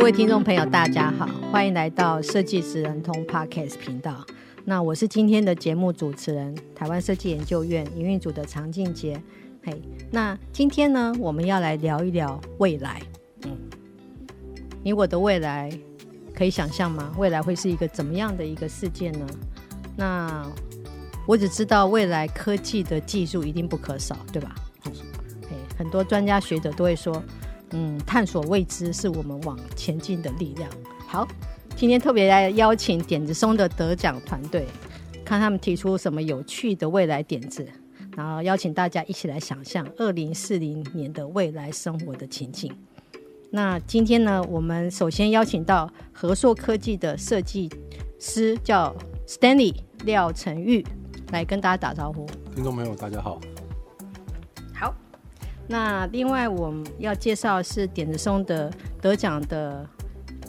各位听众朋友，大家好，欢迎来到设计职人通 Podcast 频道。那我是今天的节目主持人，台湾设计研究院营运组的常静杰。嘿，那今天呢，我们要来聊一聊未来。嗯，你我的未来可以想象吗？未来会是一个怎么样的一个世界呢？那我只知道未来科技的技术一定不可少，对吧？嗯，嘿，很多专家学者都会说。嗯，探索未知是我们往前进的力量。好，今天特别来邀请点子松的得奖团队，看他们提出什么有趣的未来点子，然后邀请大家一起来想象二零四零年的未来生活的情景。那今天呢，我们首先邀请到和硕科技的设计师叫 Stanley 廖成玉来跟大家打招呼。听众朋友，大家好。那另外我们要介绍是点子松的得奖的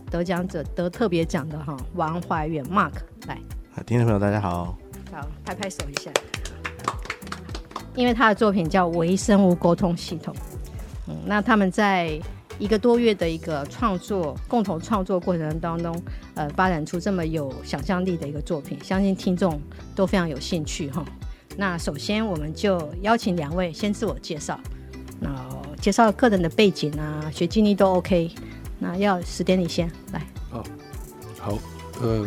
得奖者得特别奖的哈王怀远 Mark 来，听众朋友大家好，好拍拍手一下，因为他的作品叫微生物沟通系统，嗯，那他们在一个多月的一个创作共同创作过程当中，呃，发展出这么有想象力的一个作品，相信听众都非常有兴趣哈。那首先我们就邀请两位先自我介绍。那介绍个人的背景啊，学经历都 OK。那要时间你先来。好，好，呃，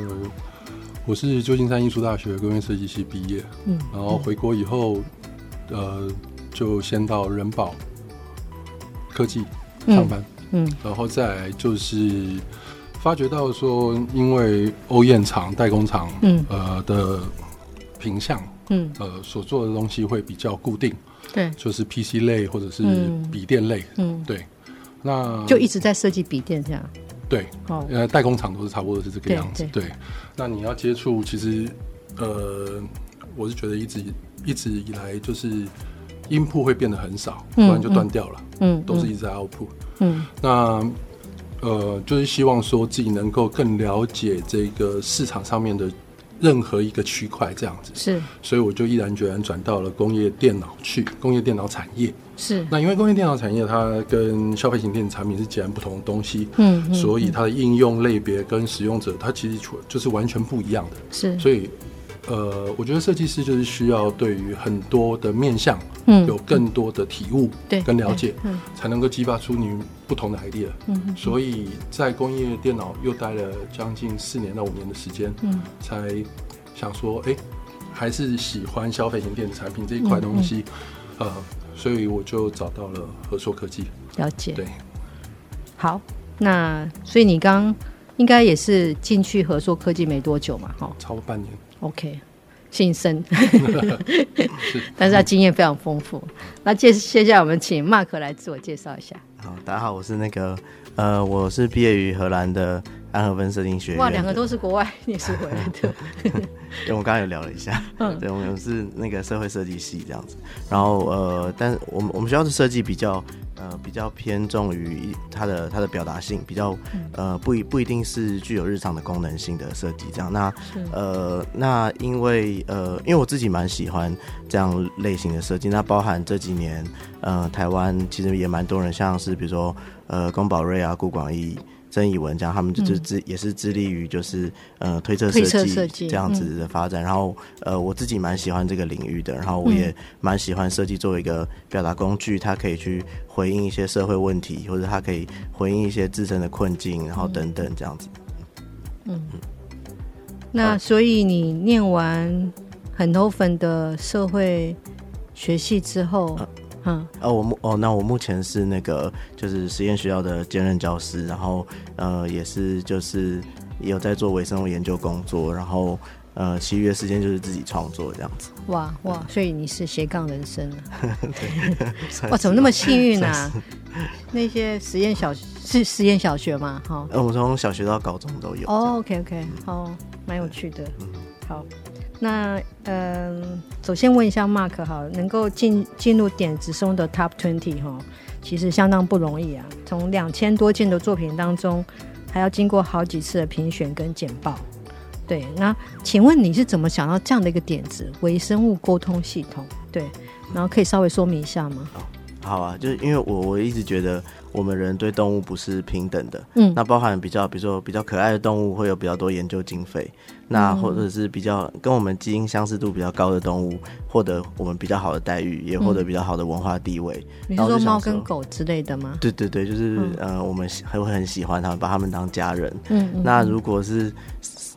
我是旧金山艺术大学工业设计系毕业，嗯，然后回国以后，嗯、呃，就先到人保科技上班，嗯，嗯，然后再来就是发觉到说，因为 OEM 厂代工厂，嗯，呃的品相，嗯，呃，所做的东西会比较固定。对，就是 PC 类或者是笔电类，嗯，对，那就一直在设计笔电这样。对，哦，呃，代工厂都是差不多是这个样子。对，对，那你要接触，其实，呃，我是觉得一直一直以来就是音铺会变得很少，不然就断掉了。嗯，都是一直在 output。嗯，那呃，就是希望说自己能够更了解这个市场上面的。任何一个区块这样子是，所以我就毅然决然转到了工业电脑去，工业电脑产业是。那因为工业电脑产业它跟消费型电子产品是截然不同的东西，嗯，所以它的应用类别跟使用者它其实就是完全不一样的，是。所以。呃，我觉得设计师就是需要对于很多的面向，嗯，有更多的体悟，对，跟了解，嗯，才能够激发出你不同的 idea。嗯，所以在工业电脑又待了将近四年到五年的时间，嗯，才想说，哎，还是喜欢消费型电子产品这一块东西，呃，所以我就找到了合硕科技。了解，对。好，那所以你刚应该也是进去合硕科技没多久嘛？哈，超过半年。OK，新生，但是他经验非常丰富。那接接下来我们请 Mark 来自我介绍一下。好，大家好，我是那个呃，我是毕业于荷兰的安和分设定学院。哇，两个都是国外念书回来的。因为我们刚刚有聊了一下，嗯，对，我们是那个社会设计系这样子。然后呃，但是我们我们学校的设计比较。呃，比较偏重于它的它的表达性，比较呃不一不一定是具有日常的功能性的设计这样。那呃那因为呃因为我自己蛮喜欢这样类型的设计，那包含这几年呃台湾其实也蛮多人，像是比如说呃宫保瑞啊、顾广义。曾以文这样，他们就是致也是致力于就是呃推测设计这样子的发展。然后呃我自己蛮喜欢这个领域的，然后我也蛮喜欢设计作为一个表达工具，它可以去回应一些社会问题，或者它可以回应一些自身的困境，然后等等这样子。嗯，那所以你念完很多粉的社会学系之后。嗯，哦，我目哦，那我目前是那个就是实验学校的兼任教师，然后呃也是就是有在做微生物研究工作，然后呃，其余的时间就是自己创作这样子。哇哇，所以你是斜杠人生啊。对，哇，怎么那么幸运啊？那些实验小是实验小学吗？哈，呃，我从小学到高中都有。哦，OK OK，好，蛮有趣的。嗯，好，那嗯、首先问一下 Mark 哈，能够进进入点子松的 Top Twenty 哈，其实相当不容易啊。从两千多件的作品当中，还要经过好几次的评选跟简报。对，那请问你是怎么想到这样的一个点子——微生物沟通系统？对，然后可以稍微说明一下吗？好啊，就是因为我我一直觉得我们人对动物不是平等的，嗯，那包含比较，比如说比较可爱的动物会有比较多研究经费，那或者是比较跟我们基因相似度比较高的动物，获得我们比较好的待遇，也获得比较好的文化地位。你是说猫跟狗之类的吗？对对对，就是、嗯、呃，我们还会很喜欢它们，把它们当家人。嗯，嗯，那如果是。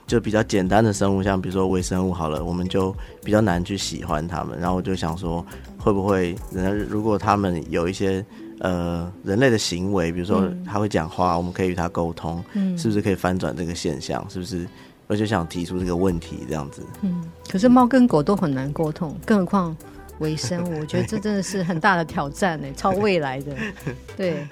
就比较简单的生物，像比如说微生物好了，我们就比较难去喜欢它们。然后我就想说，会不会人如果他们有一些呃人类的行为，比如说他会讲话，嗯、我们可以与他沟通，嗯，是不是可以翻转这个现象？是不是？我就想提出这个问题，这样子。嗯，可是猫跟狗都很难沟通，更何况微生物？我觉得这真的是很大的挑战呢，超未来的。对。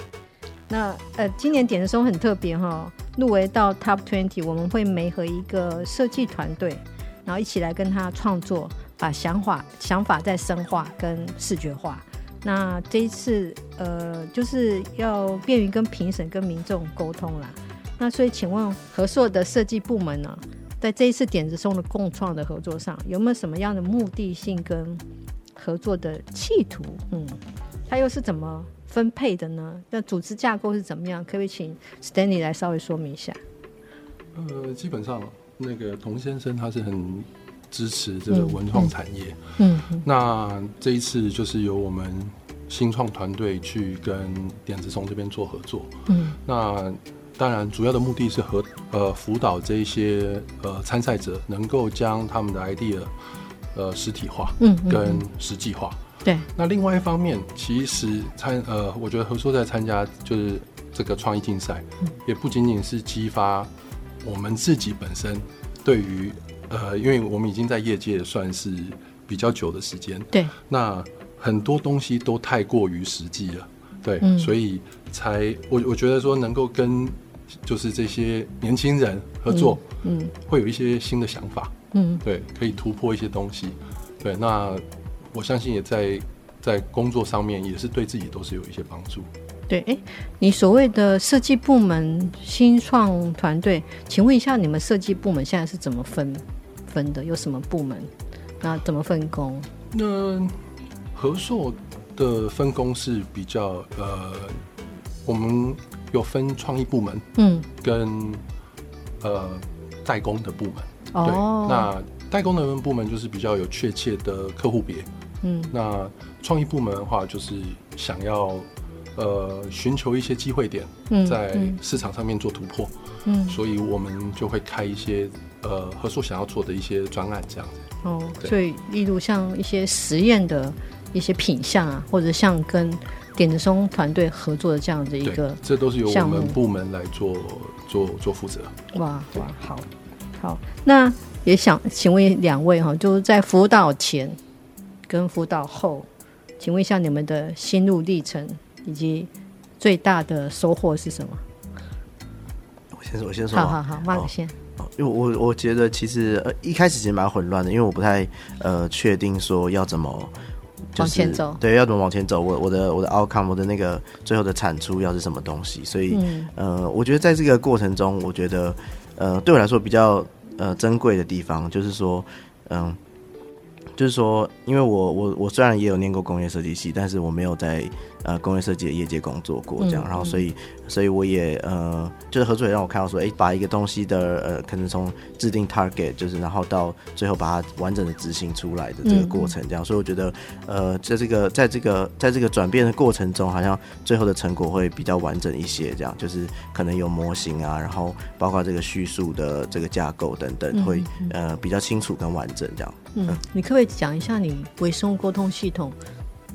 那呃，今年点子松很特别哈，入围到 Top Twenty，我们会媒合一个设计团队，然后一起来跟他创作，把想法想法再深化跟视觉化。那这一次呃，就是要便于跟评审跟民众沟通啦。那所以请问合作的设计部门呢，在这一次点子松的共创的合作上，有没有什么样的目的性跟合作的企图？嗯，他又是怎么？分配的呢？那组织架构是怎么样？可不可以请 Stanley 来稍微说明一下？呃，基本上那个童先生他是很支持这个文创产业。嗯，嗯，那这一次就是由我们新创团队去跟点子松这边做合作。嗯，那当然主要的目的是和呃辅导这一些呃参赛者能够将他们的 idea 呃实体化，嗯，跟实际化。对，那另外一方面，其实参呃，我觉得合作在参加就是这个创意竞赛，嗯，也不仅仅是激发我们自己本身对于呃，因为我们已经在业界算是比较久的时间，对，那很多东西都太过于实际了，对，嗯，所以才我我觉得说能够跟就是这些年轻人合作，嗯，嗯，会有一些新的想法，嗯，对，可以突破一些东西，对，那。我相信也在在工作上面也是对自己都是有一些帮助。对，哎，你所谓的设计部门新创团队，请问一下，你们设计部门现在是怎么分分的？有什么部门？那怎么分工？那合作的分工是比较呃，我们有分创意部门，嗯，跟呃代工的部门。哦，对，那代工的部门就是比较有确切的客户别。嗯，那创意部门的话，就是想要呃寻求一些机会点，在市场上面做突破。嗯，所以我们就会开一些呃合作想要做的一些专案这样子。哦，所以例如像一些实验的一些品相啊，或者像跟点子松团队合作的这样的一个，这都是由我们部门来做做做负责。哇哇，好，好，那也想请问两位哈，就是在辅导前。跟辅导后，请问一下你们的心路历程以及最大的收获是什么？我先说，我先说。好好好，Mark 先。哦，因为我我觉得其实呃一开始其实蛮混乱的，因为我不太呃确定说要怎么、就是、往前走，对，要怎么往前走。我我的我的 outcome，我的那个最后的产出要是什么东西？所以、嗯、呃，我觉得在这个过程中，我觉得呃对我来说比较呃珍贵的地方，就是说嗯。呃就是说，因为我我我虽然也有念过工业设计系，但是我没有在呃工业设计的业界工作过，这样，嗯、然后所以所以我也呃，就是合作也让我看到说，哎，把一个东西的呃，可能从制定 target，就是然后到最后把它完整的执行出来的这个过程，这样，嗯、所以我觉得呃，在这个在这个在这个转变的过程中，好像最后的成果会比较完整一些，这样，就是可能有模型啊，然后包括这个叙述的这个架构等等，会呃比较清楚跟完整这样。嗯，你可不可以讲一下你微生物沟通系统，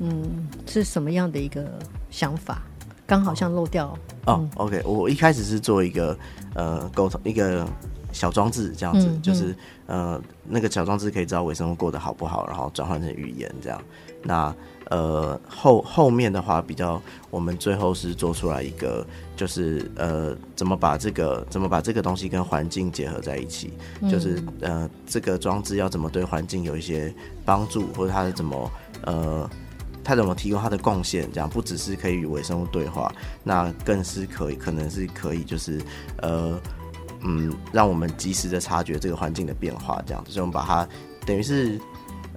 嗯，是什么样的一个想法？刚好像漏掉哦。嗯、哦，OK，我一开始是做一个呃沟通一个小装置这样子，嗯、就是呃那个小装置可以知道微生物过得好不好，然后转换成语言这样。那呃后后面的话比较，我们最后是做出来一个，就是呃怎么把这个怎么把这个东西跟环境结合在一起，嗯、就是呃这个装置要怎么对环境有一些帮助，或者它是怎么呃。它怎么提供他的贡献？这样不只是可以与微生物对话，那更是可以，可能是可以，就是呃，嗯，让我们及时的察觉这个环境的变化，这样子。所以我们把它等于是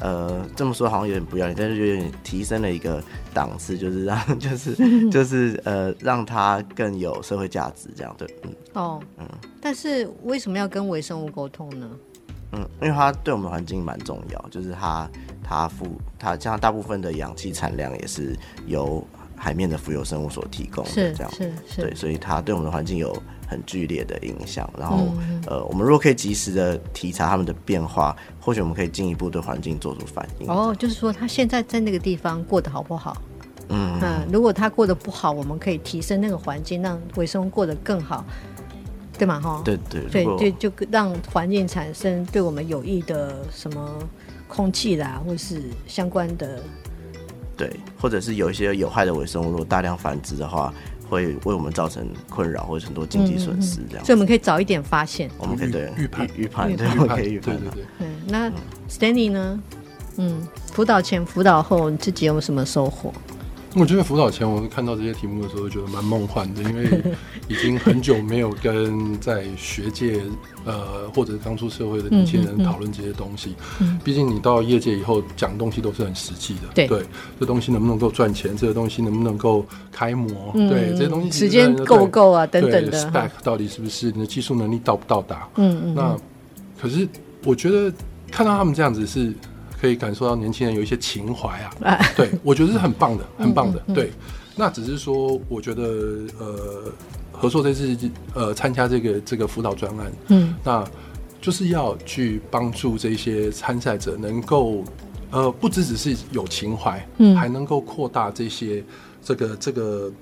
呃这么说好像有点不要脸，但是有点提升了一个档次，就是让 就是 就是呃让它更有社会价值，这样对，嗯哦嗯。但是为什么要跟微生物沟通呢？嗯，因为它对我们环境蛮重要，就是它。它富，它像大部分的氧气产量也是由海面的浮游生物所提供的，这样是是，对，所以它对我们的环境有很剧烈的影响。然后，嗯、呃，我们如果可以及时的体察它们的变化，或许我们可以进一步对环境做出反应。哦，就是说，它现在在那个地方过得好不好？嗯嗯，如果它过得不好，我们可以提升那个环境，让微生物过得更好，对嘛？哈，对对对，就就让环境产生对我们有益的什么？空气啦，或是相关的，对，或者是有一些有害的微生物，如果大量繁殖的话，会为我们造成困扰或者很多经济损失这样、嗯嗯。所以我们可以早一点发现，我们可以对预判预判，对，我们可以预判。对对对。嗯，那 Stanley 呢？嗯，辅导前、辅导后，你自己有什么收获？我觉得辅导前，我看到这些题目的时候，觉得蛮梦幻的，因为 已经很久没有跟在学界，呃，或者刚出社会的年轻人讨论这些东西。嗯，毕竟你到业界以后讲东西都是很实际的。对，对，这东西能不能够赚钱？这个东西能不能够开模？嗯、对，这些东西时间够不够啊？等等的。spec 到底是不是你的技术能力到不到达？嗯嗯。那可是我觉得看到他们这样子是。可以感受到年轻人有一些情怀啊，对，我觉得是很棒的，很棒的。对，那只是说，我觉得呃，合硕这次呃参加这个这个辅导专案，嗯，那就是要去帮助这些参赛者能够呃，不只只是有情怀，嗯，还能够扩大这些这个这个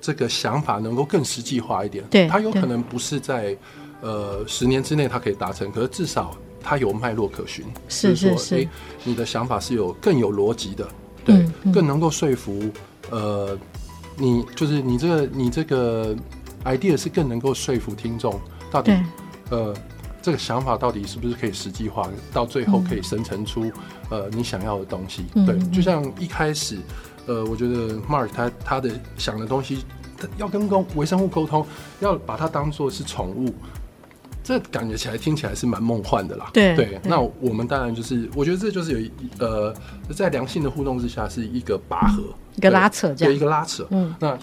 这个想法，能够更实际化一点。对，他有可能不是在呃十年之内他可以达成，可是至少。它有脉络可循，是是是，欸，你的想法是有更有逻辑的，对，嗯嗯，更能够说服，呃，你就是你这个你这个 idea 是更能够说服听众，到底，呃，这个想法到底是不是可以实际化，到最后可以生成出，嗯，呃你想要的东西，嗯，对，就像一开始，呃，我觉得 Mark 他他的想的东西，要跟跟微生物沟通，要把它当做是宠物。这感觉起来听起来是蛮梦幻的啦。对对，那我们当然就是，我觉得这就是有一呃，在良性的互动之下，是一个拔河，一个拉扯这样，对，一个拉扯。嗯，那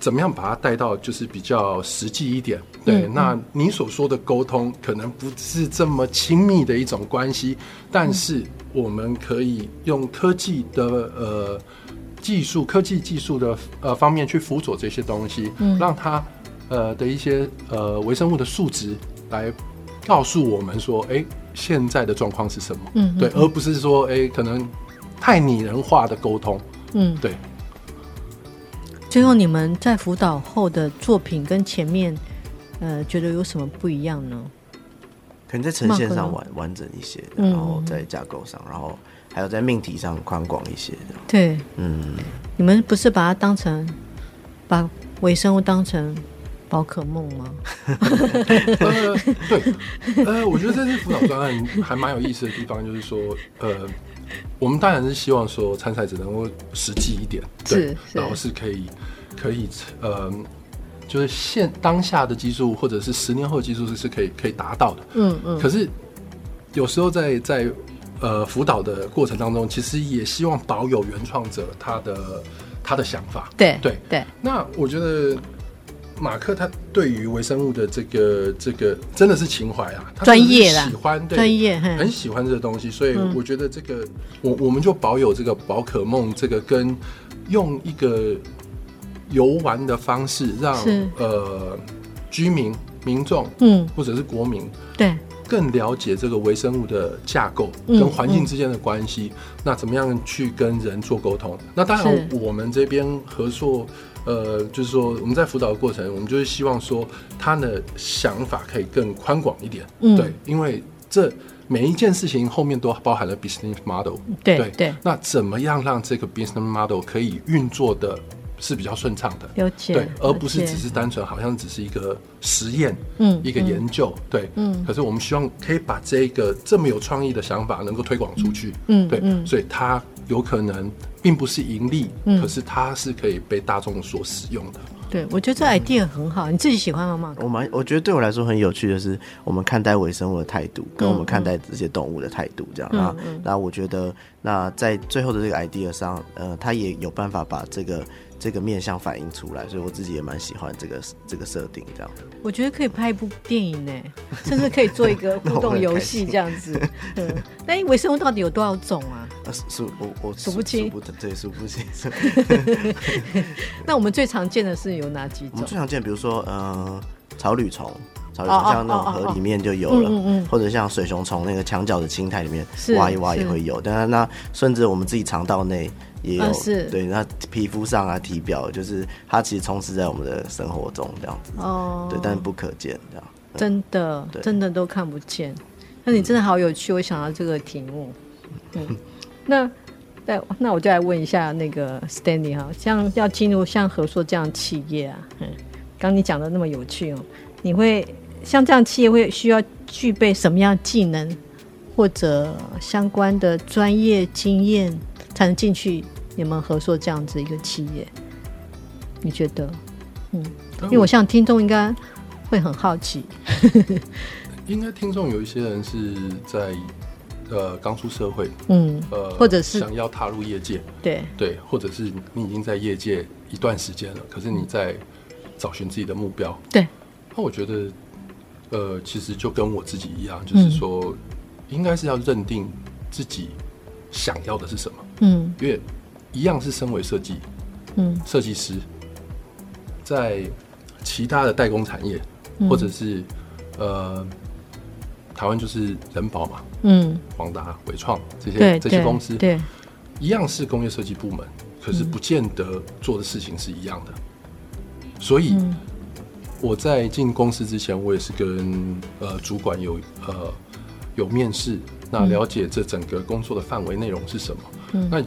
怎么样把它带到就是比较实际一点？对，那你所说的沟通可能不是这么亲密的一种关系，但是我们可以用科技的呃技术、科技技术的呃方面去辅佐这些东西，嗯，让它呃的一些呃微生物的数值。来告诉我们说，哎、欸，现在的状况是什么？嗯，对，而不是说，哎、欸，可能太拟人化的沟通。嗯，对。最后，你们在辅导后的作品跟前面，呃，觉得有什么不一样呢？可能在呈现上完完整一些，然后在架构上，然后还有在命题上宽广一些。对，嗯，你们不是把它当成把微生物当成？宝可梦吗？呃，对，呃，我觉得这次辅导专案还蛮有意思的地方，就是说，呃，我们当然是希望说参赛者能够实际一点，对，然后是可以，可以，呃，就是现当下的技术或者是十年后的技术是是可以可以达到的，嗯嗯。可是有时候在在呃辅导的过程当中，其实也希望保有原创者他的他的想法，对对对。那我觉得。马克他对于微生物的这个这个真的是情怀啊，专业啦，喜欢专业，很喜欢这个东西，所以我觉得这个我我们就保有这个宝可梦这个跟用一个游玩的方式让呃居民民众嗯。或者是国民对。更了解这个微生物的架构跟环境之间的关系，嗯嗯、那怎么样去跟人做沟通？那当然，我们这边合作，呃，就是说我们在辅导的过程，我们就是希望说他的想法可以更宽广一点，嗯、对，因为这每一件事情后面都包含了 business model，对对，对。那怎么样让这个 business model 可以运作的？是比较顺畅的，对，而不是只是单纯好像只是一个实验，嗯，一个研究，嗯、对，嗯。可是我们希望可以把这个这么有创意的想法能够推广出去，嗯，对，嗯。所以它有可能并不是盈利，嗯，可是它是可以被大众所使用的。对，我觉得这 idea 很好，你自己喜欢吗？我蛮，我觉得对我来说很有趣的是，我们看待微生物的态度，跟我们看待这些动物的态度，这样。那那我觉得，那在最后的这个 idea 上，呃，它也有办法把这个。这个面向反映出来，所以我自己也蛮喜欢这个这个设定，这样。我觉得可以拍一部电影呢，甚至可以做一个 互动游戏这样子。嗯，那微生物到底有多少种啊？数我我数不清，对，数不清。那我们最常见的是有哪几种？我们最常见，比如说呃，草履虫。草履虫像那种河里面就有了，哦哦哦哦、或者像水熊虫那个墙角的青苔里面挖一挖也会有。但是那甚至我们自己肠道内也有，啊、对，那皮肤上啊体表，就是它其实充斥在我们的生活中这样子。哦，对，但是不可见这样。真的，真的都看不见。那你真的好有趣，我想到这个题目。对，那那那我就来问一下那个 Stanley 哈，像要进入像合硕这样企业啊，嗯，刚你讲的那么有趣哦，你会。像这样企业会需要具备什么样技能或者相关的专业经验，才能进去你们合作这样子一个企业？你觉得？嗯，因为我想听众应该会很好奇。应该听众有一些人是在呃刚出社会，嗯，呃，或者是想要踏入业界，对对，或者是你已经在业界一段时间了，可是你在找寻自己的目标，对，那我觉得。呃，其实就跟我自己一样，就是说，应该是要认定自己想要的是什么。嗯，因为一样是身为设计，嗯，设计师，在其他的代工产业，或者是呃，台湾就是人保嘛，嗯，广达、伟创这些这些公司，对，一样是工业设计部门，可是不见得做的事情是一样的，所以。我在进公司之前，我也是跟呃主管有呃有面试，那了解这整个工作的范围内容是什么。嗯，那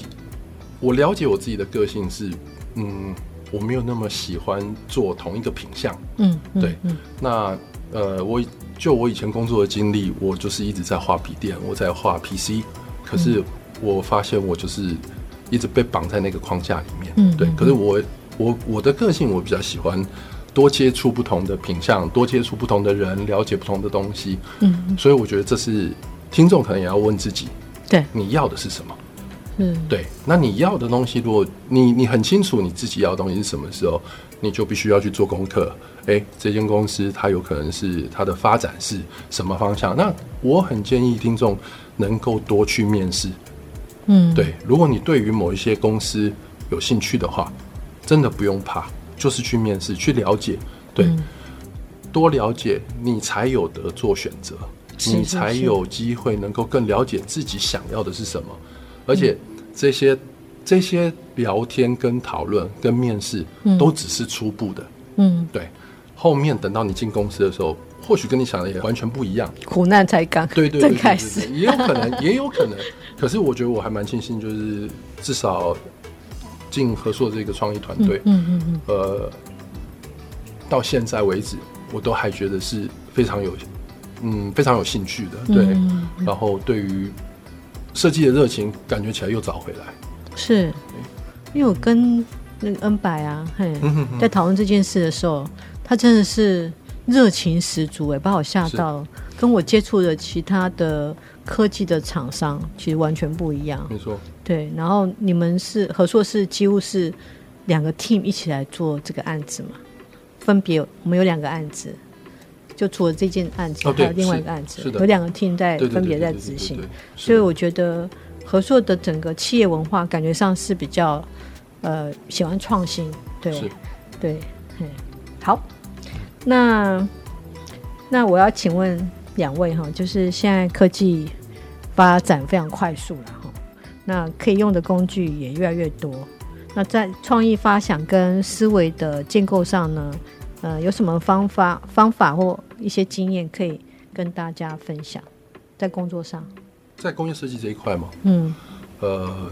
我了解我自己的个性是，嗯，我没有那么喜欢做同一个品相。嗯，对。嗯，那呃，我就我以前工作的经历，我就是一直在画笔电，我在画 PC，可是我发现我就是一直被绑在那个框架里面。嗯，对。可是我我我的个性，我比较喜欢。多接触不同的品相，多接触不同的人，了解不同的东西。嗯，所以我觉得这是听众可能也要问自己：对，你要的是什么？嗯，对。那你要的东西，如果你你很清楚你自己要的东西是什么时候，你就必须要去做功课。诶，这间公司它有可能是它的发展是什么方向？那我很建议听众能够多去面试。嗯，对。如果你对于某一些公司有兴趣的话，真的不用怕。就是去面试，去了解，对，嗯、多了解，你才有得做选择，你才有机会能够更了解自己想要的是什么。而且这些、嗯、这些聊天、跟讨论、跟面试，都只是初步的。嗯，对，后面等到你进公司的时候，或许跟你想的也完全不一样。苦难才刚对对，对，对，对，开始，也有可能，也有可能。可是我觉得我还蛮庆幸，就是至少。进合作这个创意团队，嗯嗯嗯，呃，到现在为止，我都还觉得是非常有，嗯，非常有兴趣的，对。嗯嗯、然后对于设计的热情，感觉起来又找回来。是，因为我跟那个恩白啊，嘿，在讨论这件事的时候，他真的是热情十足，哎，把我吓到。跟我接触的其他的科技的厂商，其实完全不一样。没错。对，然后你们是合作，是几乎是两个 team 一起来做这个案子嘛？分别我们有两个案子，就除了这件案子，还有另外一个案子，有两个 team 在分别在执行。所以我觉得合作的整个企业文化感觉上是比较呃喜欢创新。对，对，嗯，好，那那我要请问两位哈，就是现在科技发展非常快速了哈，那可以用的工具也越来越多。那在创意发想跟思维的建构上呢，呃，有什么方法、方法或一些经验可以跟大家分享？在工作上，在工业设计这一块吗？嗯，呃，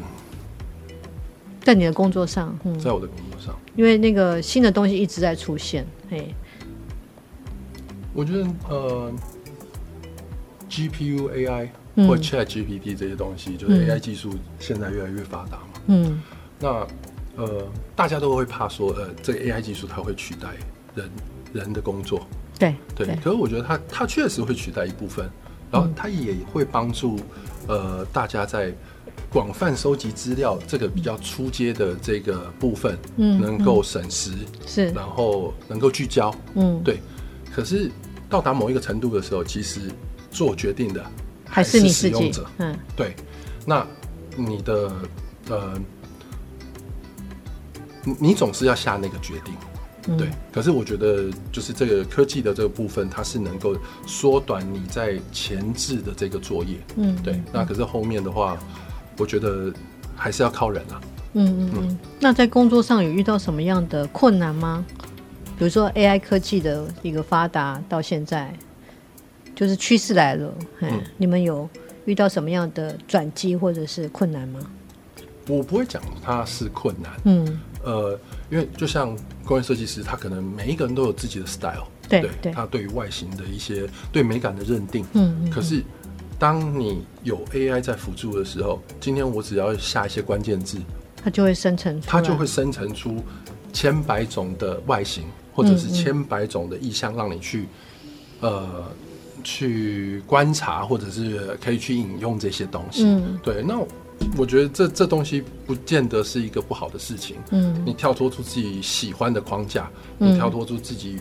在你的工作上，嗯，在我的工作上，因为那个新的东西一直在出现，嘿。我觉得呃，GPU AI 或 Chat GPT 这些东西，嗯、就是 AI 技术现在越来越发达嘛。嗯。那呃，大家都会怕说，呃，这个 AI 技术它会取代人人的工作。对对。可是我觉得它它确实会取代一部分，然后它也会帮助呃大家在广泛收集资料这个比较初阶的这个部分，嗯，能够省时是，然后能够聚焦，嗯，对。可是到达某一个程度的时候，其实做决定的还是使用者。嗯，对。那你的呃，你你总是要下那个决定，嗯、对。可是我觉得，就是这个科技的这个部分，它是能够缩短你在前置的这个作业。嗯，对。那可是后面的话，我觉得还是要靠人啊。嗯嗯嗯。那在工作上有遇到什么样的困难吗？比如说 AI 科技的一个发达到现在，就是趋势来了。嗯，你们有遇到什么样的转机或者是困难吗？我不会讲它是困难。嗯，呃，因为就像工业设计师，他可能每一个人都有自己的 style，对对，对他对于外形的一些对美感的认定。嗯，嗯，嗯，可是当你有 AI 在辅助的时候，今天我只要下一些关键字，它就会生成出，它就会生成出千百种的外形。或者是千百种的意象，让你去，嗯嗯呃，去观察，或者是可以去引用这些东西。嗯，对。那我觉得这这东西不见得是一个不好的事情。嗯，你跳脱出自己喜欢的框架，嗯、你跳脱出自己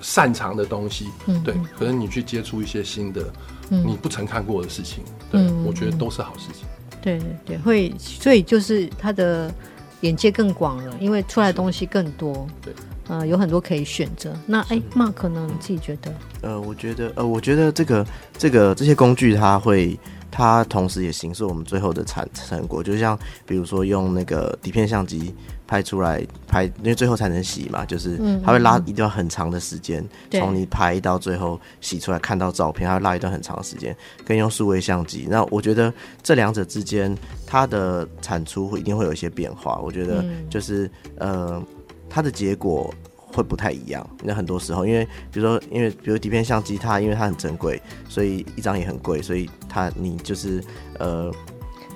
擅长的东西。嗯，对。可能你去接触一些新的，嗯、你不曾看过的事情，对，嗯、我觉得都是好事情。对对对，会，所以就是他的眼界更广了，因为出来的东西更多。对。呃，有很多可以选择。那哎，Mark 呢？你自己觉得？呃，我觉得，呃，我觉得这个这个这些工具，它会，它同时也形塑我们最后的产成果。就像比如说用那个底片相机拍出来拍，因为最后才能洗嘛，就是它会拉一段很长的时间，从、嗯、你拍到最后洗出来看到照片，它会拉一段很长的时间。跟用数位相机，那我觉得这两者之间，它的产出会一定会有一些变化。我觉得就是、嗯、呃。它的结果会不太一样。那很多时候，因为比如说，因为比如底片相机，它因为它很珍贵，所以一张也很贵，所以它你就是呃，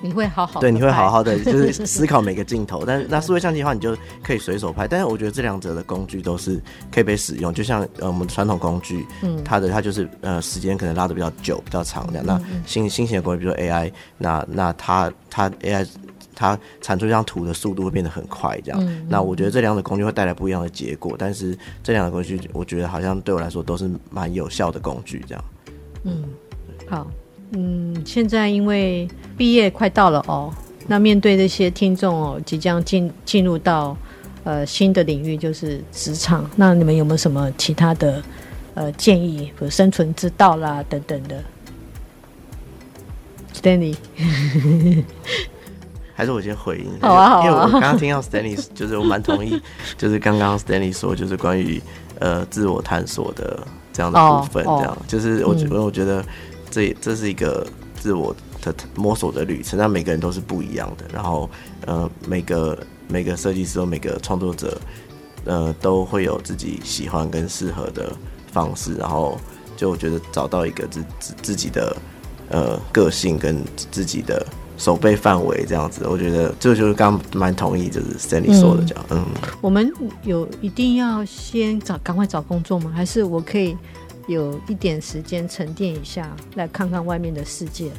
你会好好对，你会好好的 就是思考每个镜头。但是那数位相机的话，你就可以随手拍。但是我觉得这两者的工具都是可以被使用，就像呃我们传统工具，嗯，它的它就是呃时间可能拉的比较久、比较长这样。那新新型的工具，比如说 AI，那那它它 AI。它产出一张图的速度会变得很快，这样。嗯、那我觉得这两种工具会带来不一样的结果，但是这两个工具，我觉得好像对我来说都是蛮有效的工具，这样。嗯，好，嗯，现在因为毕业快到了哦，那面对这些听众哦，即将进进入到呃新的领域，就是职场，那你们有没有什么其他的呃建议，比如生存之道啦等等的？Stanley。还是我先回应，好啊好啊，因为我刚刚听到 Stanley，就是我蛮同意，就是刚刚 Stanley 说，就是关于呃自我探索的这样的部分，这样，oh, oh, 就是我觉得我觉得这这是一个自我的摸索的旅程，那每个人都是不一样的，然后呃每个每个设计师和每个创作者呃都会有自己喜欢跟适合的方式，然后就我觉得找到一个自自自己的呃个性跟自己的。守备范围这样子，我觉得这就是刚蛮同意，就是 Stanley 说的这样。嗯，我们有一定要先找赶快找工作吗？还是我可以有一点时间沉淀一下，来看看外面的世界？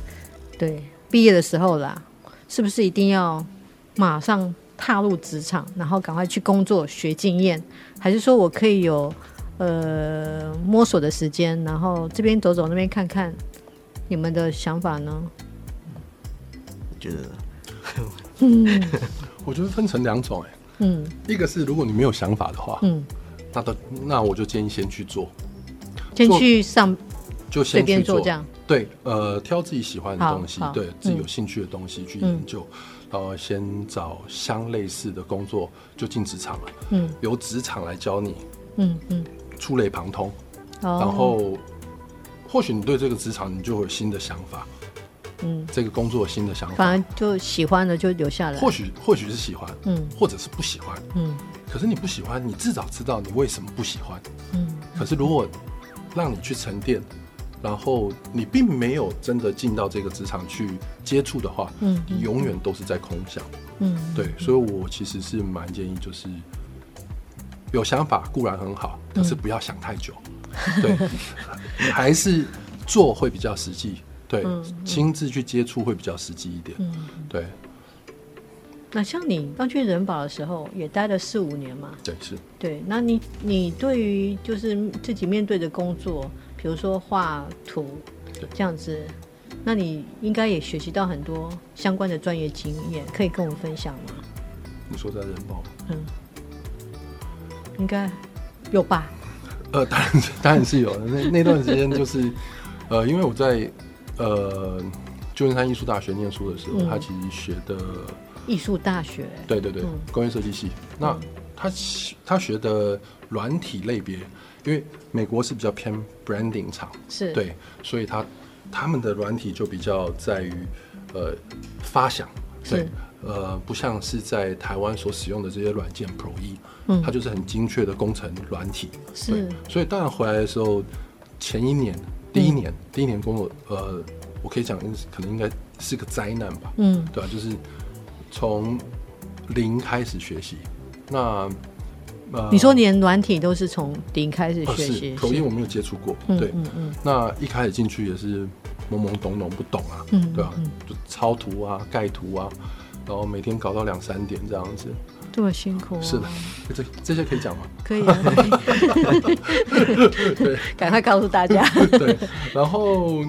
对，毕业的时候啦，是不是一定要马上踏入职场，然后赶快去工作学经验？还是说我可以有呃摸索的时间，然后这边走走，那边看看？你们的想法呢？觉得，嗯，我觉得分成两种，哎，嗯，一个是如果你没有想法的话，嗯，那都那我就建议先去做，先去上就先去做，做。这样。对，呃，挑自己喜欢的东西，对自己有兴趣的东西去研究，嗯、然后先找相类似的工作就进职场了。嗯，由职场来教你，嗯嗯，触类旁通，哦、然后或许你对这个职场你就会有新的想法。嗯，这个工作新的想法，反正就喜欢的就留下来。或许或许是喜欢，嗯，或者是不喜欢，嗯。可是你不喜欢，你至少知道你为什么不喜欢，嗯。可是如果让你去沉淀，然后你并没有真的进到这个职场去接触的话，嗯，你永远都是在空想，嗯。对，所以我其实是蛮建议，就是有想法固然很好，可是不要想太久，对，还是做会比较实际。对，亲自去接触会比较实际一点。嗯，对。那像你刚去人保的时候，也待了四五年嘛？对，是。对，那你你对于就是自己面对的工作，比如说画图，这样子，那你应该也学习到很多相关的专业经验，可以跟我们分享吗？你说在人保？嗯，应该有吧？呃，当然当然是有的。那那段时间就是，呃，因为我在。呃，旧金山艺术大学念书的时候，嗯、他其实学的艺术大学，对对对，嗯、工业设计系。那他他学的软体类别，因为美国是比较偏 branding 厂，是。对，所以他他们的软体就比较在于呃发想，对，呃，不像是在台湾所使用的这些软件 Pro E，嗯，它就是很精确的工程软体，是，所以当然回来的时候，前一年。第一年，嗯、第一年工作，呃，我可以讲，可能应该是个灾难吧。嗯，对啊，就是从零开始学习。那，呃，你说连软体都是从零开始学习？口音我没有接触过。对，嗯嗯。嗯，那一开始进去也是懵懵懂懂，不懂啊。嗯，对啊，就抄图啊，盖图啊，然后每天搞到两三点这样子。这么辛苦、啊，是的，这这些可以讲吗？可以啊，对，赶快告诉大家。对，然后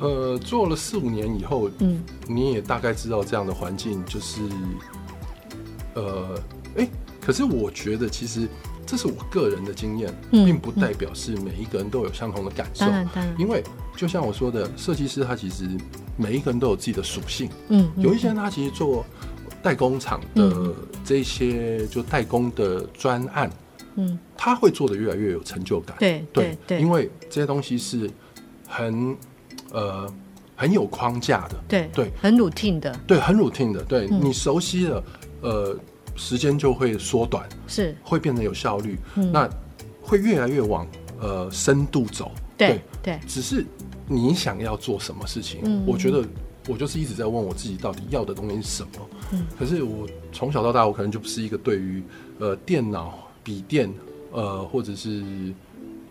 呃，做了四五年以后，嗯，你也大概知道这样的环境就是，呃，哎，可是我觉得其实这是我个人的经验，嗯、并不代表是每一个人都有相同的感受。因为就像我说的，设计师他其实每一个人都有自己的属性，嗯，有一些人他其实做。代工厂的这些就代工的专案，嗯，他会做的越来越有成就感。对对对，因为这些东西是很呃很有框架的。对对，很 routine 的。对，很 routine 的。对，你熟悉了，呃，时间就会缩短，是会变得有效率。嗯那会越来越往呃深度走。对对，只是你想要做什么事情？我觉得。我就是一直在问我自己，到底要的东西是什么？嗯，可是我从小到大，我可能就不是一个对于呃电脑、笔电呃或者是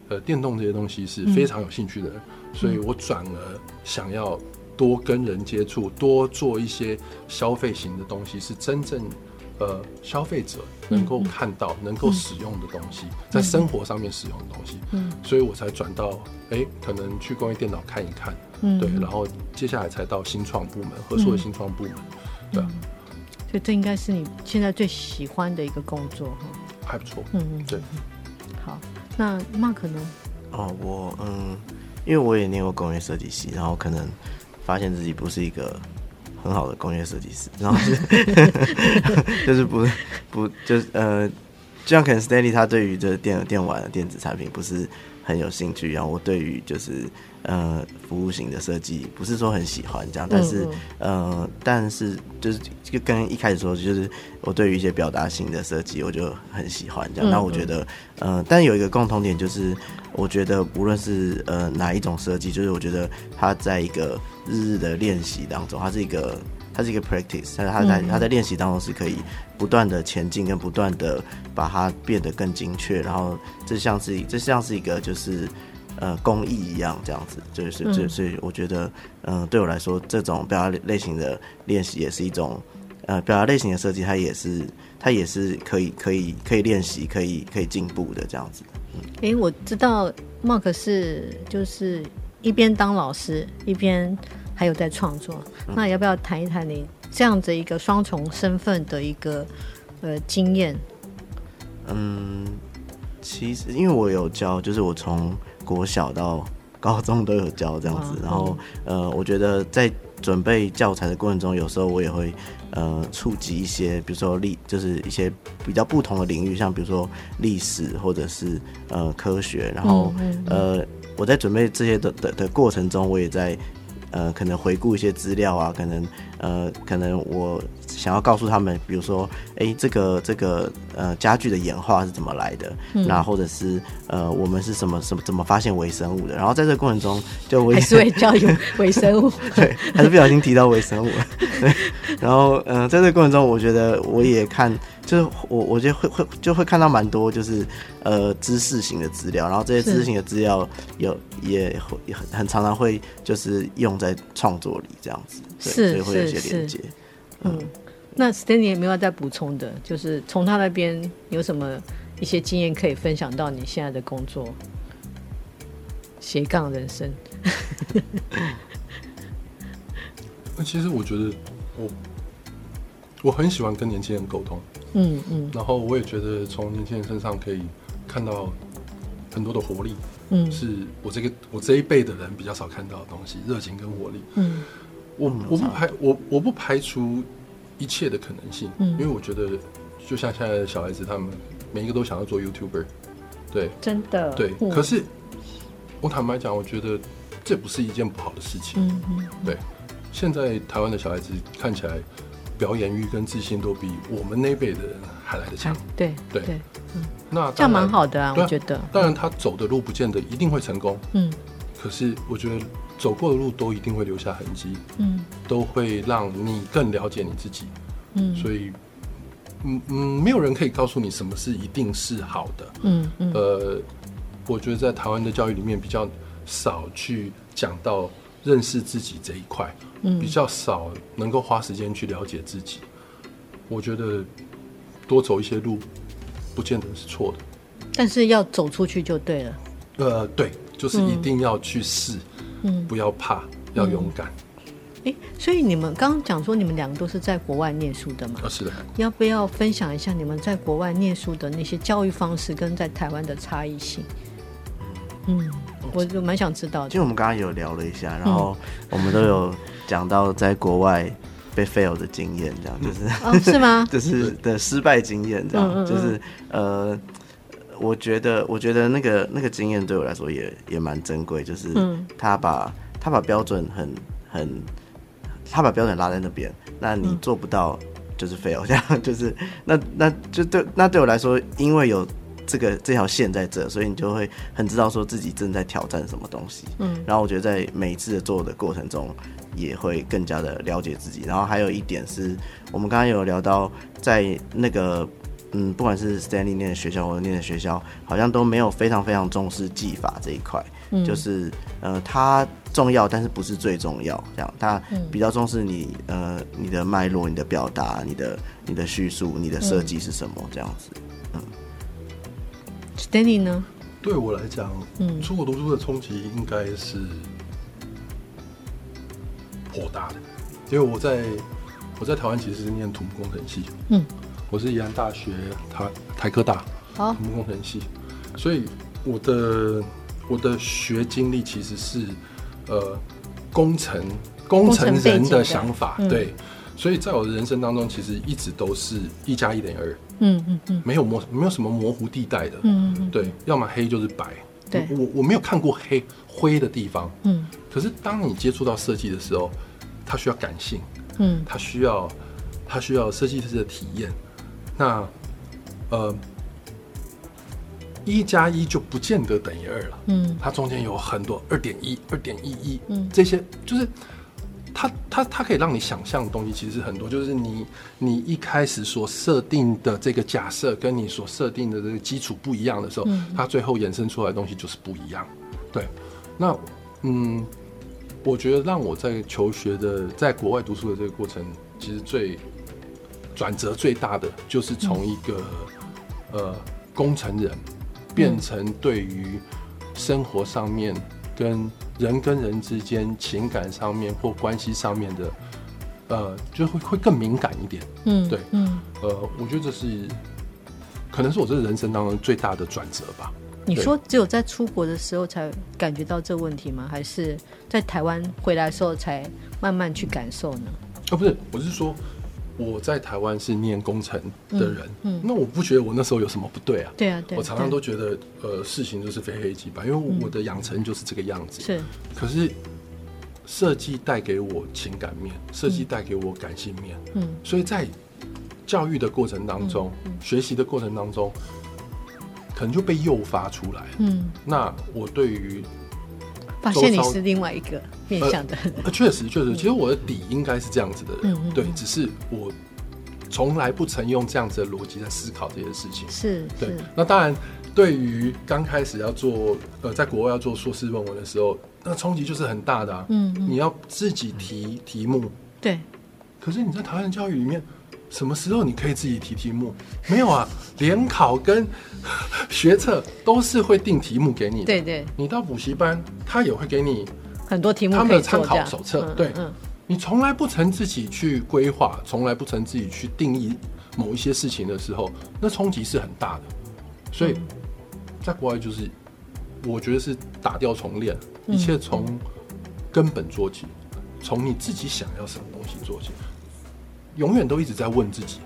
呃电动这些东西是非常有兴趣的人，嗯，所以我转而想要多跟人接触，多做一些消费型的东西，是真正呃消费者能够看到、嗯、能够使用的东西，嗯、在生活上面使用的东西。嗯，所以我才转到哎、欸，可能去工业电脑看一看。嗯，对，然后接下来才到新创部门，合作的新创部门，嗯、对、啊，所以这应该是你现在最喜欢的一个工作哈，还不错，嗯嗯，对。好，那 Mark 呢？哦，我嗯，因为我也念过工业设计系，然后可能发现自己不是一个很好的工业设计师，然后是就是不不就是呃，就像可能 Stanley 他对于这电电玩的电子产品不是很有兴趣，然后我对于就是。呃，服务型的设计不是说很喜欢这样，但是呃，但是就是就跟一开始说，就是我对于一些表达型的设计，我就很喜欢这样。那、嗯、我觉得，呃，但有一个共同点就是，我觉得无论是呃哪一种设计，就是我觉得它在一个日日的练习当中，它是一个它是一个 practice，但是它在它在练习当中是可以不断的前进，跟不断的把它变得更精确。然后这像是这像是一个就是。呃，工艺一样这样子，就是就所以我觉得，嗯、呃，对我来说，这种表达类型的练习也是一种，呃，表达类型的设计，它也是它也是可以可以可以练习，可以可以进步的这样子。嗯，哎、欸，我知道 Mark 是就是一边当老师，一边还有在创作，嗯、那要不要谈一谈你这样子一个双重身份的一个呃经验？嗯，其实因为我有教，就是我从国小到高中都有教这样子。然后呃，我觉得在准备教材的过程中，有时候我也会呃触及一些，比如说历，就是一些比较不同的领域，像比如说历史或者是呃科学。然后呃，我在准备这些的的的过程中，我也在呃可能回顾一些资料啊，可能呃可能我。想要告诉他们，比如说，哎、欸，这个这个呃家具的演化是怎么来的？嗯、那或者是呃我们是什么什么怎么发现微生物的？然后在这个过程中，就我也还是会教有 微生物，对，还是不小心提到微生物了。对，然后嗯、呃，在这个过程中，我觉得我也看，就是我我觉得会会就会看到蛮多就是呃知识型的资料，然后这些知识型的资料有也会也很很常常会就是用在创作里这样子，对，是所以会有一些连接，嗯。那 Stanley 有没有再补充的？就是从他那边有什么一些经验可以分享到你现在的工作？斜杠人生。那其实我觉得我我很喜欢跟年轻人沟通，嗯嗯，然后我也觉得从年轻人身上可以看到很多的活力，嗯，是我这个我这一辈的人比较少看到的东西，热情跟活力，嗯，我我不排我我不排除。一切的可能性，嗯，因为我觉得，就像现在的小孩子，他们每一个都想要做 YouTuber，对，真的，对。嗯、可是我坦白讲，我觉得这不是一件不好的事情，嗯嗯，对。现在台湾的小孩子看起来表演欲跟自信都比我们那辈的人还来得强，对对，对嗯，那这样蛮好的啊，我觉得。当然，他走的路不见得一定会成功，嗯，可是我觉得。走过的路都一定会留下痕迹，嗯，都会让你更了解你自己，嗯，所以，嗯嗯，没有人可以告诉你什么是一定是好的，嗯嗯，呃，我觉得在台湾的教育里面比较少去讲到认识自己这一块，嗯，比较少能够花时间去了解自己，我觉得多走一些路，不见得是错的，但是要走出去就对了，呃，对，就是一定要去试。嗯，不要怕，要勇敢。哎、嗯欸，所以你们刚刚讲说你们两个都是在国外念书的吗？哦，是的。要不要分享一下你们在国外念书的那些教育方式跟在台湾的差异性？嗯，我就蛮想知道的。就我们刚刚有聊了一下，然后我们都有讲到在国外被 fail 的经验，这样就是、嗯哦、是吗？就是的失败经验，这样、嗯嗯嗯、就是呃。我觉得，我觉得那个那个经验对我来说也也蛮珍贵，就是他把、嗯、他把标准很很，他把标准拉在那边，那你做不到就是 fail，这 样就是那那就对那对我来说，因为有这个这条线在这，所以你就会很知道说自己正在挑战什么东西。嗯，然后我觉得在每一次的做的过程中，也会更加的了解自己。然后还有一点是我们刚刚有聊到在那个。嗯，不管是 Stanley 念的学校或者念的学校，好像都没有非常非常重视技法这一块。嗯，就是呃，它重要，但是不是最重要。这样，它比较重视你呃你的脉络、你的表达、你的你的叙述、你的设计是什么这样子。嗯，Stanley 呢？对我来讲，嗯，出国读书的冲击应该是颇大的，因为我在我在台湾其实是念土木工程系。嗯。我是宜兰大学台台科大土木工程系，所以我的我的学经历其实是呃工程工程人的想法，对，所以在我的人生当中，其实一直都是一加一等于二，嗯嗯嗯，没有模没有什么模糊地带的，嗯嗯，对，要么黑就是白，对，我我没有看过黑灰的地方，嗯，可是当你接触到设计的时候，它需要感性，嗯，它需要它需要设计师的体验。那，呃，一加一就不见得等于二了。嗯，它中间有很多二点一、二点一一，嗯，这些就是它它它可以让你想象的东西其实很多。就是你你一开始所设定的这个假设，跟你所设定的这个基础不一样的时候，嗯，它最后衍生出来的东西就是不一样。对，那嗯，我觉得让我在求学的，在国外读书的这个过程，其实最。转折最大的就是从一个、嗯、呃工程人，变成对于生活上面跟人跟人之间情感上面或关系上面的，呃，就会会更敏感一点。嗯，对，嗯，呃，我觉得这是可能是我这人生当中最大的转折吧。你说只有在出国的时候才感觉到这问题吗？还是在台湾回来的时候才慢慢去感受呢？哦，不是，我是说我在台湾是念工程的人，嗯，嗯，那我不觉得我那时候有什么不对啊。对啊，对，我常常都觉得，呃，事情就是非黑即白，因为我的养成就是这个样子。是，可是设计带给我情感面，设计带给我感性面，嗯，所以在教育的过程当中，学习的过程当中，可能就被诱发出来。嗯，那我对于发现你是另外一个面向的，呃，确实确实，其实我的底应该是这样子的人，嗯、对，只是我从来不曾用这样子的逻辑在思考这些事情。是，对。那当然，对于刚开始要做呃，在国外要做硕士论文的时候，那冲击就是很大的啊。嗯，嗯，你要自己提题目，对。可是你在台湾教育里面。什么时候你可以自己提题目？没有啊，联考跟 学测都是会定题目给你的。对对，你到补习班，他也会给你很多题目，他们的参考手册。对，你从来不曾自己去规划，从来不曾自己去定义某一些事情的时候，那冲击是很大的。所以，在国外就是，我觉得是打掉重练，一切从根本做起，从你自己想要什么东西做起。永远都一直在问自己，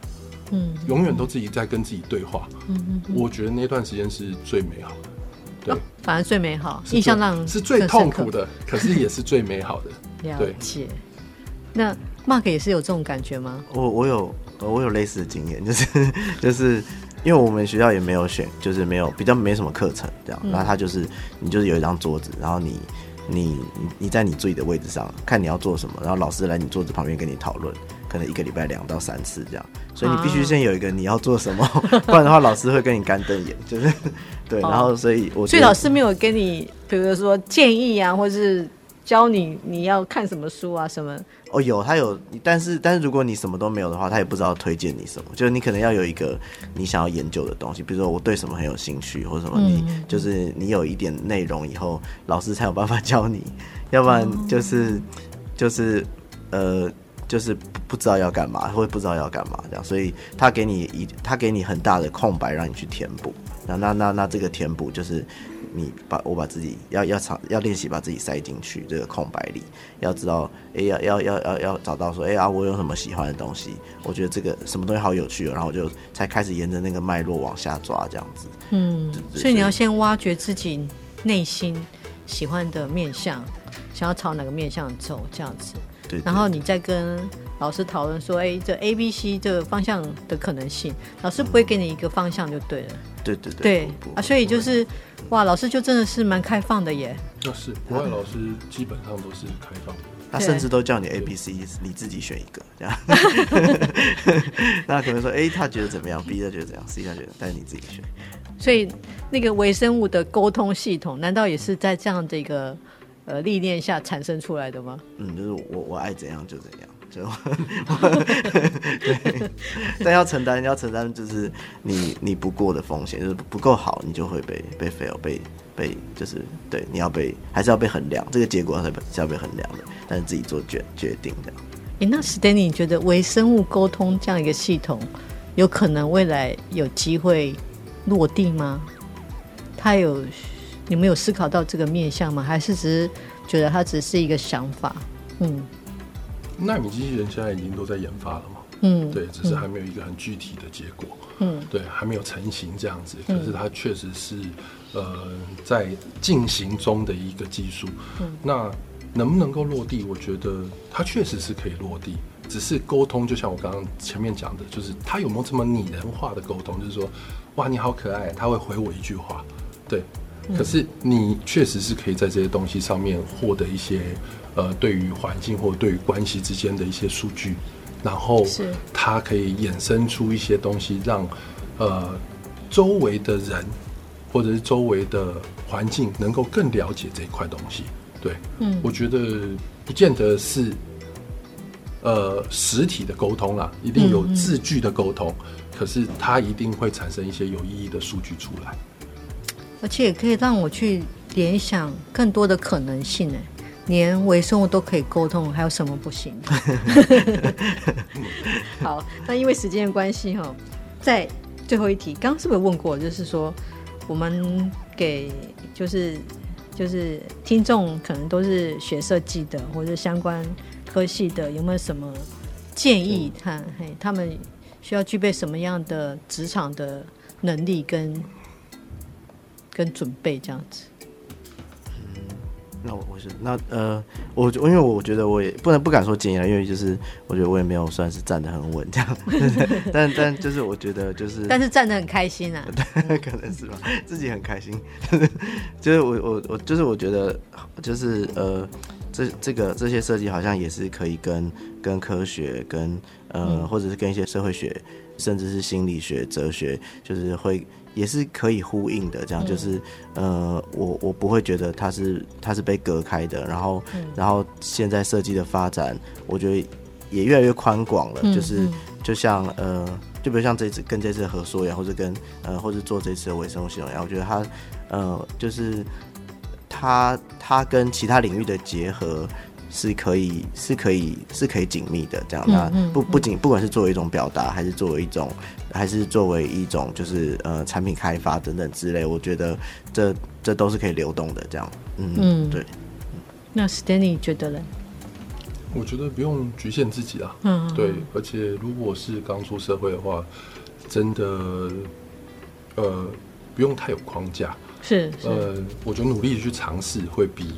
嗯，永远都自己在跟自己对话，嗯，我觉得那段时间是最美好的，对，反而最美好，印象上是最痛苦的，可是也是最美好的。了解。那 Mark 也是有这种感觉吗？我我有我有类似的经验，就是 就是因为我们学校也没有选，就是没有比较没什么课程这样，然后他就是你就是有一张桌子，然后你你你你在你自己的位置上看你要做什么，然后老师来你桌子旁边跟你讨论。可能一个礼拜两到三次这样，所以你必须先有一个你要做什么，不然的话老师会跟你干瞪眼，就是 对。然后所以我，所以老师没有跟你，比如说建议啊，或是教你你要看什么书啊什么？哦，有他有，但是但是如果你什么都没有的话，他也不知道推荐你什么。就是你可能要有一个你想要研究的东西，比如说我对什么很有兴趣，或者什么你，你就是你有一点内容以后，老师才有办法教你，要不然就是 就是呃。就是不知道要干嘛，会不知道要干嘛这样，所以他给你一，他给你很大的空白让你去填补。那那那那这个填补就是你把我把自己要要长要练习把自己塞进去这个空白里，要知道哎、欸、要要要要要找到说哎、欸、啊我有什么喜欢的东西，我觉得这个什么东西好有趣，然后我就才开始沿着那个脉络往下抓这样子。嗯，所以你要先挖掘自己内心喜欢的面相，想要朝哪个面相走这样子。然后你再跟老师讨论说，哎，这 A、B、C 这个方向的可能性，老师不会给你一个方向就对了。对对对。对啊，所以就是，哇，老师就真的是蛮开放的耶。那是国外老师基本上都是开放的，他甚至都叫你 A、B、C，你自己选一个这样。那可能说 A 他觉得怎么样，B 他觉得怎样，C 他觉得，但是你自己选。所以那个微生物的沟通系统，难道也是在这样的一个？呃，历练下产生出来的吗？嗯，就是我我爱怎样就怎样，就 对。但要承担要承担，就是你你不过的风险，就是不够好，你就会被被 fail，被被就是对，你要被还是要被衡量，这个结果是是要被衡量的，但是自己做决决定这样。哎，那 Stanley 你觉得微生物沟通这样一个系统，有可能未来有机会落地吗？它有？你们有思考到这个面向吗？还是只是觉得它只是一个想法？嗯，纳米机器人现在已经都在研发了嘛？嗯，对，只是还没有一个很具体的结果。嗯，对，还没有成型这样子。可是它确实是呃在进行中的一个技术。嗯，那能不能够落地？我觉得它确实是可以落地，只是沟通，就像我刚刚前面讲的，就是它有没有这么拟人化的沟通？就是说，哇，你好可爱，他会回我一句话，对。可是你确实是可以在这些东西上面获得一些，呃，对于环境或者对于关系之间的一些数据，然后它可以衍生出一些东西让，让呃周围的人或者是周围的环境能够更了解这一块东西。对，嗯，我觉得不见得是呃实体的沟通啦，一定有字句的沟通，可是它一定会产生一些有意义的数据出来。而且也可以让我去联想更多的可能性呢，连微生物都可以沟通，还有什么不行？好，那因为时间的关系哈，在最后一题，刚刚是不是问过？就是说，我们给就是就是听众可能都是学设计的或者相关科系的，有没有什么建议？他嘿，他们需要具备什么样的职场的能力跟跟准备这样子？那我我是那呃，我因为我觉得我也不能不敢说建议了，因为就是我觉得我也没有算是站得很稳这样，但但就是我觉得就是，但是站得很开心啊，对，可能是吧，自己很开心，就是我我我就是我觉得就是呃，这这个这些设计好像也是可以跟跟科学跟呃、嗯、或者是跟一些社会学甚至是心理学哲学就是会。也是可以呼应的，这样就是，嗯、呃，我我不会觉得它是它是被隔开的，然后，嗯、然后现在设计的发展，我觉得也越来越宽广了，嗯、就是就像呃，就比如像这次跟这次的合作一样，或者跟呃，或者做这次的微生物系统一样，我觉得它呃，就是它它跟其他领域的结合。是可以，是可以，是可以紧密的这样。那不不仅不管是作为一种表达，还是作为一种，还是作为一种，就是呃产品开发等等之类，我觉得这这都是可以流动的这样。嗯嗯，对。那 Stanley 觉得呢？我觉得不用局限自己啊。嗯。对，而且如果是刚出社会的话，真的呃不用太有框架。是。是呃，我觉得努力的去尝试会比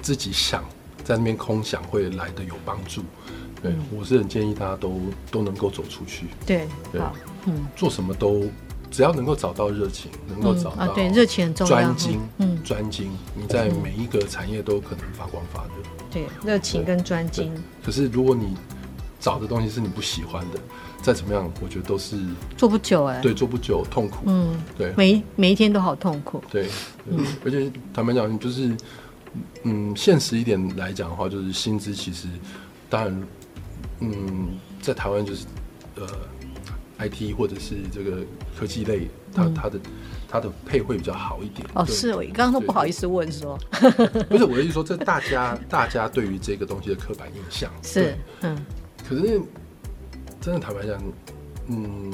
自己想。在那边空想会来的有帮助，对，我是很建议大家都都能够走出去，对，对，嗯，做什么都只要能够找到热情，能够找到对热情很重要，专精，嗯，专精，你在每一个产业都可能发光发热，对，热情跟专精。可是如果你找的东西是你不喜欢的，再怎么样，我觉得都是做不久哎，对，做不久，痛苦，嗯，对，每每一天都好痛苦，对，嗯，而且坦白讲，你就是。嗯，现实一点来讲的话，就是薪资其实，当然，嗯，在台湾就是，呃，IT 或者是这个科技类，它它的它的配会比较好一点。哦，是，我刚刚都不好意思问说，不是我的意思说，这大家 大家对于这个东西的刻板印象是，嗯，可是真的坦白讲，嗯，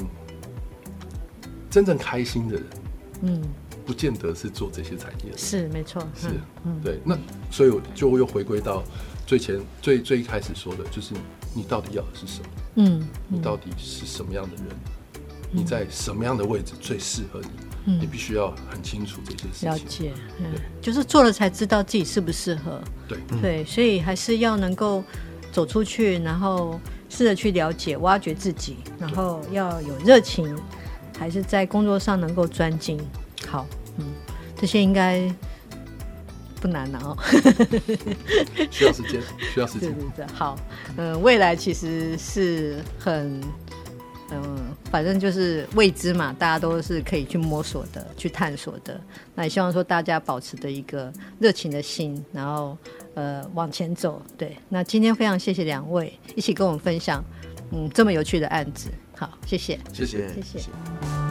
真正开心的人，嗯。不见得是做这些产业的，是没错，是，嗯，对。那所以我就又回归到最前最最一开始说的，就是你到底要的是什么？嗯，你到底是什么样的人？你在什么样的位置最适合你？你必须要很清楚这些事情。了解，嗯，就是做了才知道自己适不适合。对，对，所以还是要能够走出去，然后试着去了解、挖掘自己，然后要有热情，还是在工作上能够专精。好。嗯，这些应该不难了哦。需要时间，需要时间。对对对，好，嗯、呃，未来其实是很，嗯、呃，反正就是未知嘛，大家都是可以去摸索的，去探索的。那也希望说大家保持着一个热情的心，然后呃往前走。对，那今天非常谢谢两位一起跟我们分享，嗯，这么有趣的案子。好，谢谢，谢谢，谢谢。谢谢。